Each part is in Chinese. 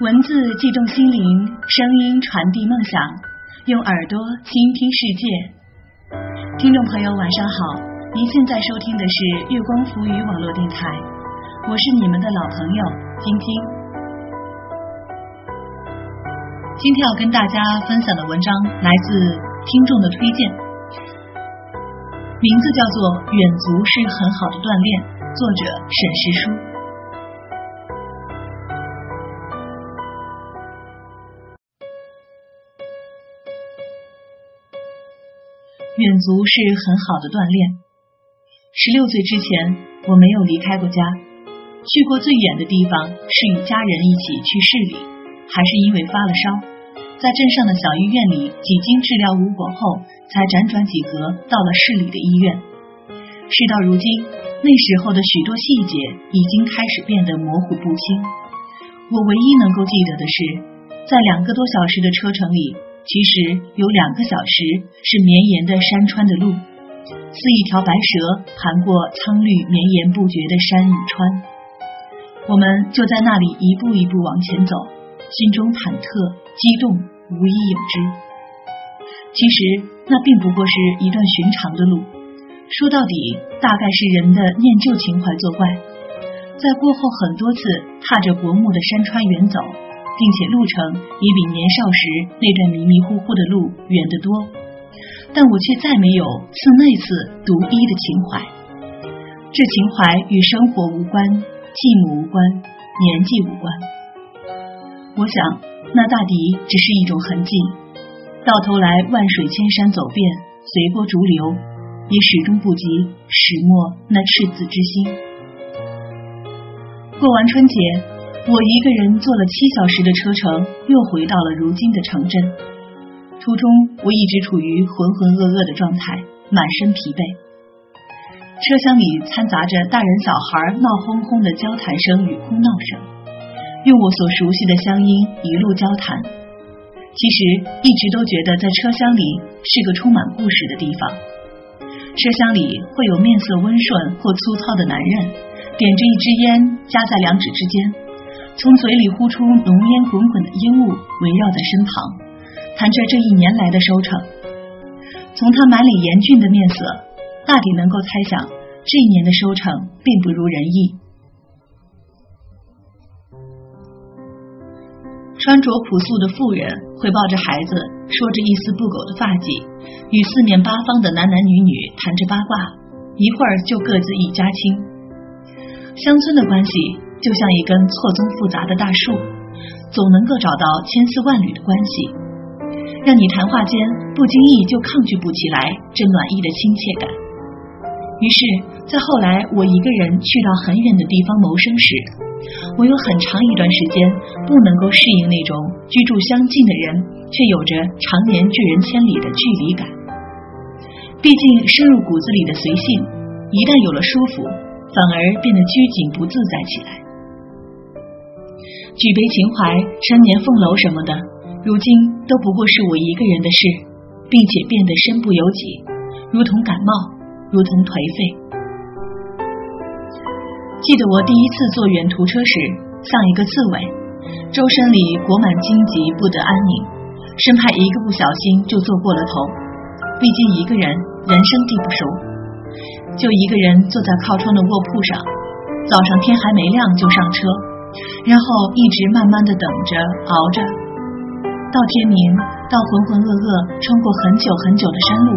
文字悸动心灵，声音传递梦想，用耳朵倾听世界。听众朋友，晚上好！您现在收听的是月光浮语网络电台，我是你们的老朋友晶晶。今天要跟大家分享的文章来自听众的推荐，名字叫做《远足是很好的锻炼》，作者沈石书。足是很好的锻炼。十六岁之前，我没有离开过家，去过最远的地方是与家人一起去市里，还是因为发了烧，在镇上的小医院里几经治疗无果后，才辗转几何到了市里的医院。事到如今，那时候的许多细节已经开始变得模糊不清。我唯一能够记得的是，在两个多小时的车程里。其实有两个小时是绵延的山川的路，似一条白蛇盘过苍绿绵延不绝的山与川。我们就在那里一步一步往前走，心中忐忑激动，无一有之。其实那并不过是一段寻常的路，说到底，大概是人的念旧情怀作怪，在过后很多次踏着薄暮的山川远走。并且路程也比年少时那段迷迷糊糊的路远得多，但我却再没有似那次独一的情怀。这情怀与生活无关，继母无关，年纪无关。我想，那大抵只是一种痕迹。到头来，万水千山走遍，随波逐流，也始终不及始末那赤子之心。过完春节。我一个人坐了七小时的车程，又回到了如今的城镇。途中，我一直处于浑浑噩噩的状态，满身疲惫。车厢里掺杂着大人小孩闹哄哄的交谈声与哭闹声，用我所熟悉的乡音一路交谈。其实一直都觉得在车厢里是个充满故事的地方。车厢里会有面色温顺或粗糙的男人，点着一支烟，夹在两指之间。从嘴里呼出浓烟滚滚的烟雾，围绕在身旁，谈着这一年来的收成。从他满脸严峻的面色，大抵能够猜想这一年的收成并不如人意。穿着朴素的妇人会抱着孩子，说着一丝不苟的发髻，与四面八方的男男女女谈着八卦，一会儿就各自一家亲。乡村的关系。就像一根错综复杂的大树，总能够找到千丝万缕的关系，让你谈话间不经意就抗拒不起来这暖意的亲切感。于是，在后来我一个人去到很远的地方谋生时，我有很长一段时间不能够适应那种居住相近的人却有着常年拒人千里的距离感。毕竟深入骨子里的随性，一旦有了舒服，反而变得拘谨不自在起来。举杯情怀、陈年凤楼什么的，如今都不过是我一个人的事，并且变得身不由己，如同感冒，如同颓废。记得我第一次坐远途车时，像一个刺猬，周身里裹满荆棘，不得安宁，生怕一个不小心就坐过了头。毕竟一个人，人生地不熟，就一个人坐在靠窗的卧铺上，早上天还没亮就上车。然后一直慢慢的等着熬着，到天明，到浑浑噩噩穿过很久很久的山路，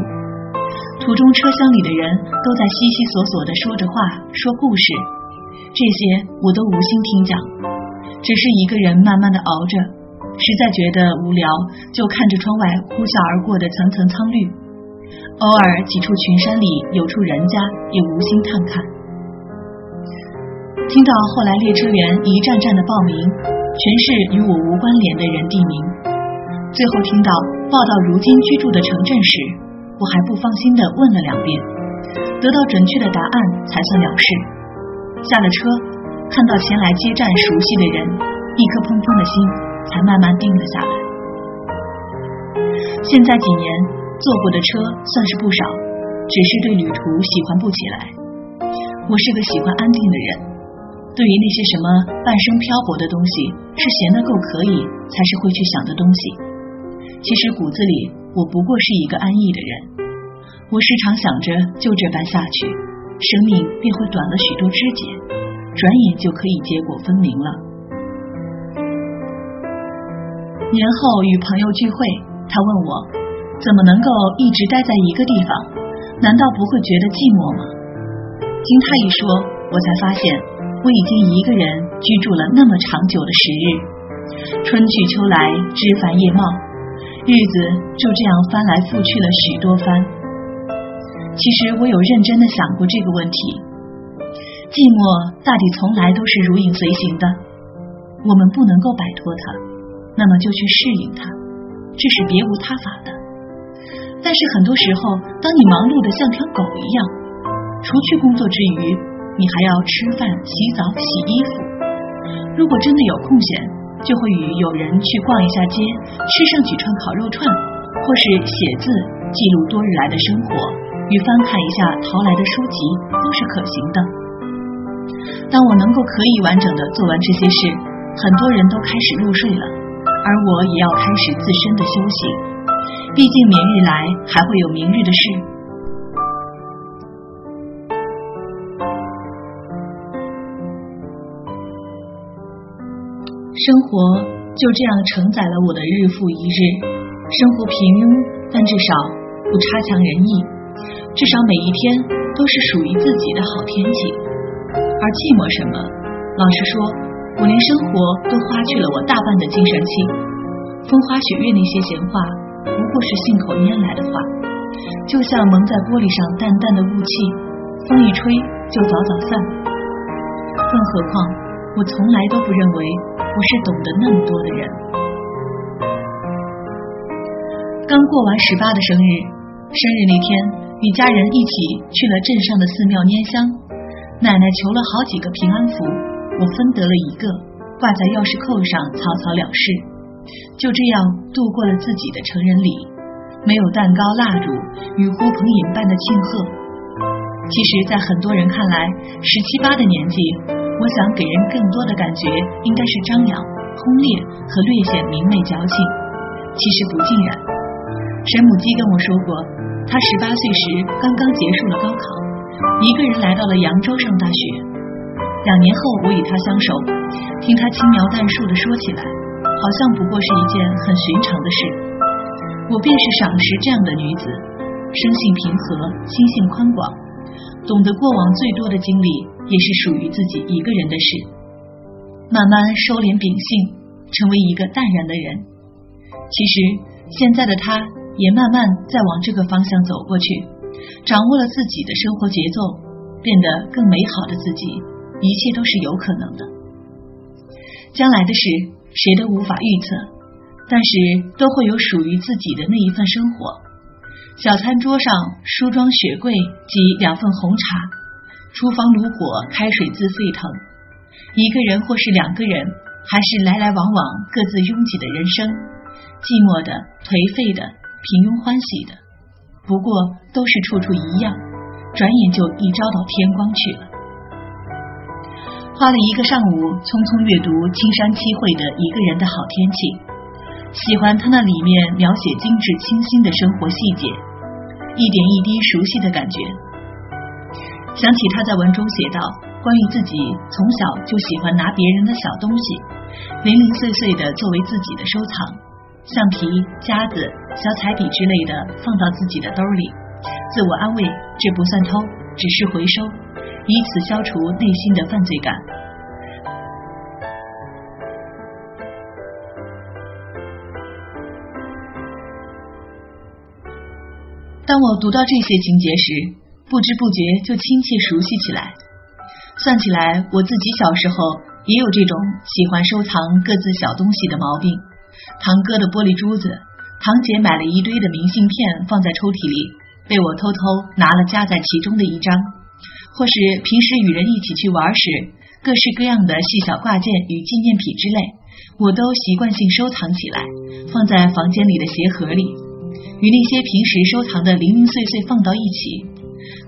途中车厢里的人都在悉悉索索的说着话，说故事，这些我都无心听讲，只是一个人慢慢的熬着，实在觉得无聊，就看着窗外呼啸而过的层层苍绿，偶尔几处群山里有处人家，也无心探看。听到后来列车员一站站的报名，全是与我无关联的人地名。最后听到报到如今居住的城镇时，我还不放心的问了两遍，得到准确的答案才算了事。下了车，看到前来接站熟悉的人，一颗砰砰的心才慢慢定了下来。现在几年坐过的车算是不少，只是对旅途喜欢不起来。我是个喜欢安定的人。对于那些什么半生漂泊的东西，是闲得够可以才是会去想的东西。其实骨子里，我不过是一个安逸的人。我时常想着，就这般下去，生命便会短了许多枝节，转眼就可以结果分明了。年后与朋友聚会，他问我，怎么能够一直待在一个地方？难道不会觉得寂寞吗？经他一说，我才发现。我已经一个人居住了那么长久的时日，春去秋来，枝繁叶茂，日子就这样翻来覆去了许多番。其实我有认真的想过这个问题，寂寞大抵从来都是如影随形的，我们不能够摆脱它，那么就去适应它，这是别无他法的。但是很多时候，当你忙碌的像条狗一样，除去工作之余，你还要吃饭、洗澡、洗衣服。如果真的有空闲，就会与友人去逛一下街，吃上几串烤肉串，或是写字记录多日来的生活，与翻看一下淘来的书籍，都是可行的。当我能够可以完整的做完这些事，很多人都开始入睡了，而我也要开始自身的休息。毕竟明日来还会有明日的事。生活就这样承载了我的日复一日，生活平庸，但至少不差强人意，至少每一天都是属于自己的好天气。而寂寞什么？老实说，我连生活都花去了我大半的精神气。风花雪月那些闲话，不过是信口拈来的话，就像蒙在玻璃上淡淡的雾气，风一吹就早早散。更何况。我从来都不认为我是懂得那么多的人。刚过完十八的生日，生日那天与家人一起去了镇上的寺庙拈香，奶奶求了好几个平安符，我分得了一个，挂在钥匙扣上，草草了事。就这样度过了自己的成人礼，没有蛋糕蜡烛与呼朋引伴的庆贺。其实，在很多人看来，十七八的年纪。我想给人更多的感觉，应该是张扬、轰烈和略显明媚矫情。其实不尽然。沈母鸡跟我说过，他十八岁时刚刚结束了高考，一个人来到了扬州上大学。两年后，我与他相守，听他轻描淡述的说起来，好像不过是一件很寻常的事。我便是赏识这样的女子，生性平和，心性宽广，懂得过往最多的经历。也是属于自己一个人的事，慢慢收敛秉性，成为一个淡然的人。其实现在的他，也慢慢在往这个方向走过去，掌握了自己的生活节奏，变得更美好的自己，一切都是有可能的。将来的事谁都无法预测，但是都会有属于自己的那一份生活。小餐桌上，梳妆雪柜及两份红茶。厨房炉火，开水自沸腾。一个人或是两个人，还是来来往往，各自拥挤的人生，寂寞的、颓废的、平庸欢喜的，不过都是处处一样。转眼就一朝到天光去了。花了一个上午，匆匆阅读青山七惠的一个人的好天气，喜欢他那里面描写精致清新的生活细节，一点一滴熟悉的感觉。想起他在文中写道，关于自己从小就喜欢拿别人的小东西，零零碎碎的作为自己的收藏，橡皮、夹子、小彩笔之类的放到自己的兜里，自我安慰这不算偷，只是回收，以此消除内心的犯罪感。当我读到这些情节时，不知不觉就亲切熟悉起来。算起来，我自己小时候也有这种喜欢收藏各自小东西的毛病。堂哥的玻璃珠子，堂姐买了一堆的明信片放在抽屉里，被我偷偷拿了夹在其中的一张。或是平时与人一起去玩时，各式各样的细小挂件与纪念品之类，我都习惯性收藏起来，放在房间里的鞋盒里，与那些平时收藏的零零碎碎放到一起。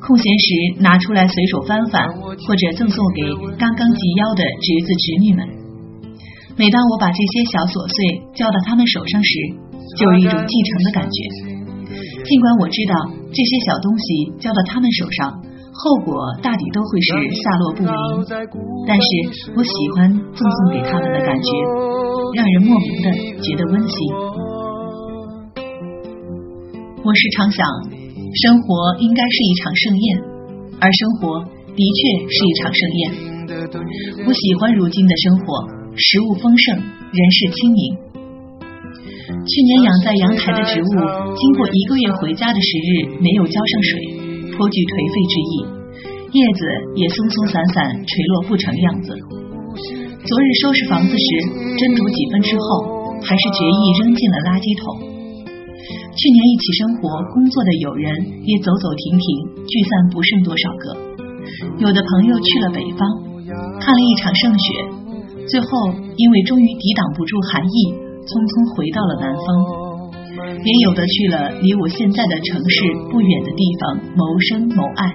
空闲时拿出来随手翻翻，或者赠送给刚刚及腰的侄子侄女们。每当我把这些小琐碎交到他们手上时，就有一种继承的感觉。尽管我知道这些小东西交到他们手上，后果大抵都会是下落不明，但是我喜欢赠送给他们的感觉，让人莫名的觉得温馨。我时常想，生活应该是一场盛宴，而生活的确是一场盛宴。我喜欢如今的生活，食物丰盛，人事清明。去年养在阳台的植物，经过一个月回家的时日，没有浇上水，颇具颓废之意，叶子也松松散散垂落不成样子。昨日收拾房子时，斟酌几分之后，还是决意扔进了垃圾桶。去年一起生活工作的友人也走走停停，聚散不剩多少个。有的朋友去了北方，看了一场盛雪，最后因为终于抵挡不住寒意，匆匆回到了南方。也有的去了离我现在的城市不远的地方谋生谋爱。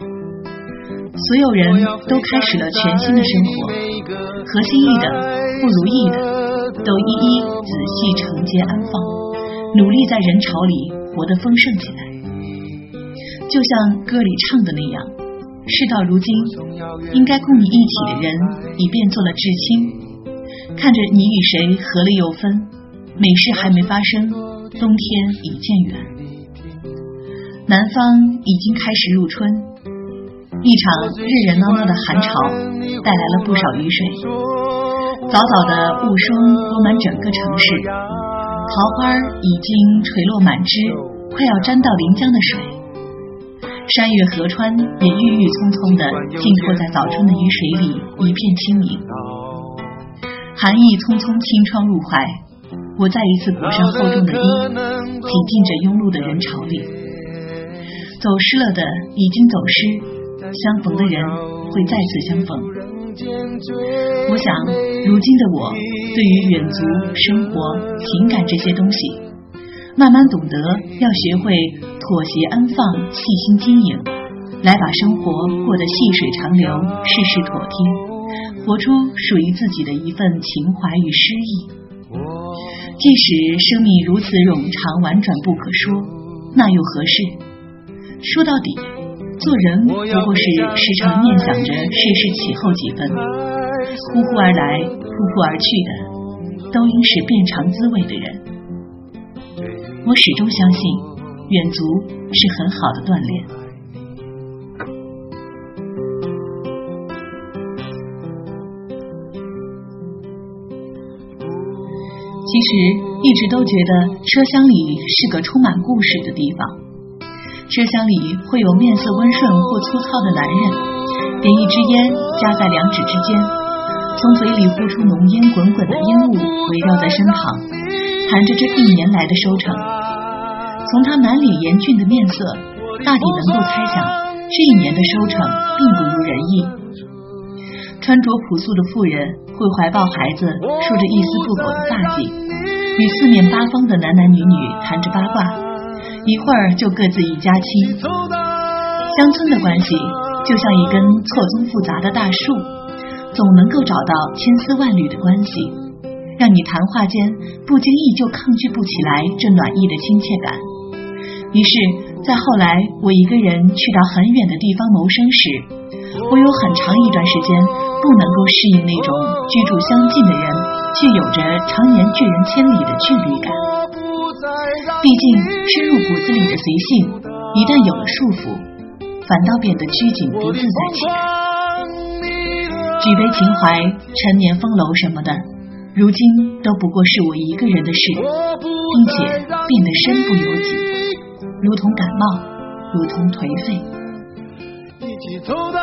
所有人都开始了全新的生活，合心意的、不如意的，都一一仔细承接安放。努力在人潮里活得丰盛起来，就像歌里唱的那样，事到如今，应该共你一起的人已变做了至亲。看着你与谁合了又分，美事还没发生，冬天已渐远。南方已经开始入春，一场热热闹闹的寒潮带来了不少雨水，早早的雾霜铺满整个城市。桃花已经垂落满枝，快要沾到临江的水。山岳河川也郁郁葱葱的浸透在早春的雨水里，一片清明。寒意匆匆轻窗入怀，我再一次裹上厚重的衣，挤进这拥路的人潮里。走失了的已经走失，相逢的人会再次相逢。我想，如今的我对于远足、生活、情感这些东西，慢慢懂得要学会妥协、安放、细心经营，来把生活过得细水长流、事事妥帖，活出属于自己的一份情怀与诗意。即使生命如此冗长、婉转不可说，那又何事？说到底。做人不过是时常念想着世事起后几分，呼呼而来，呼呼而去的，都应是变尝滋味的人。我始终相信，远足是很好的锻炼。其实一直都觉得车厢里是个充满故事的地方。车厢里会有面色温顺或粗糙的男人，点一支烟夹在两指之间，从嘴里呼出浓烟滚滚的烟雾围绕在身旁，谈着这一年来的收成。从他满脸严峻的面色，大抵能够猜想这一年的收成并不如人意。穿着朴素的妇人会怀抱孩子，梳着一丝不苟的发髻，与四面八方的男男女女谈着八卦。一会儿就各自一家亲，乡村的关系就像一根错综复杂的大树，总能够找到千丝万缕的关系，让你谈话间不经意就抗拒不起来这暖意的亲切感。于是，在后来我一个人去到很远的地方谋生时，我有很长一段时间不能够适应那种居住相近的人却有着常年拒人千里的距离感。毕竟，深入骨子里的随性，一旦有了束缚，反倒变得拘谨不自在起来。举杯情怀、陈年风楼什么的，如今都不过是我一个人的事，并且变得身不由己，如同感冒，如同颓废。一起走到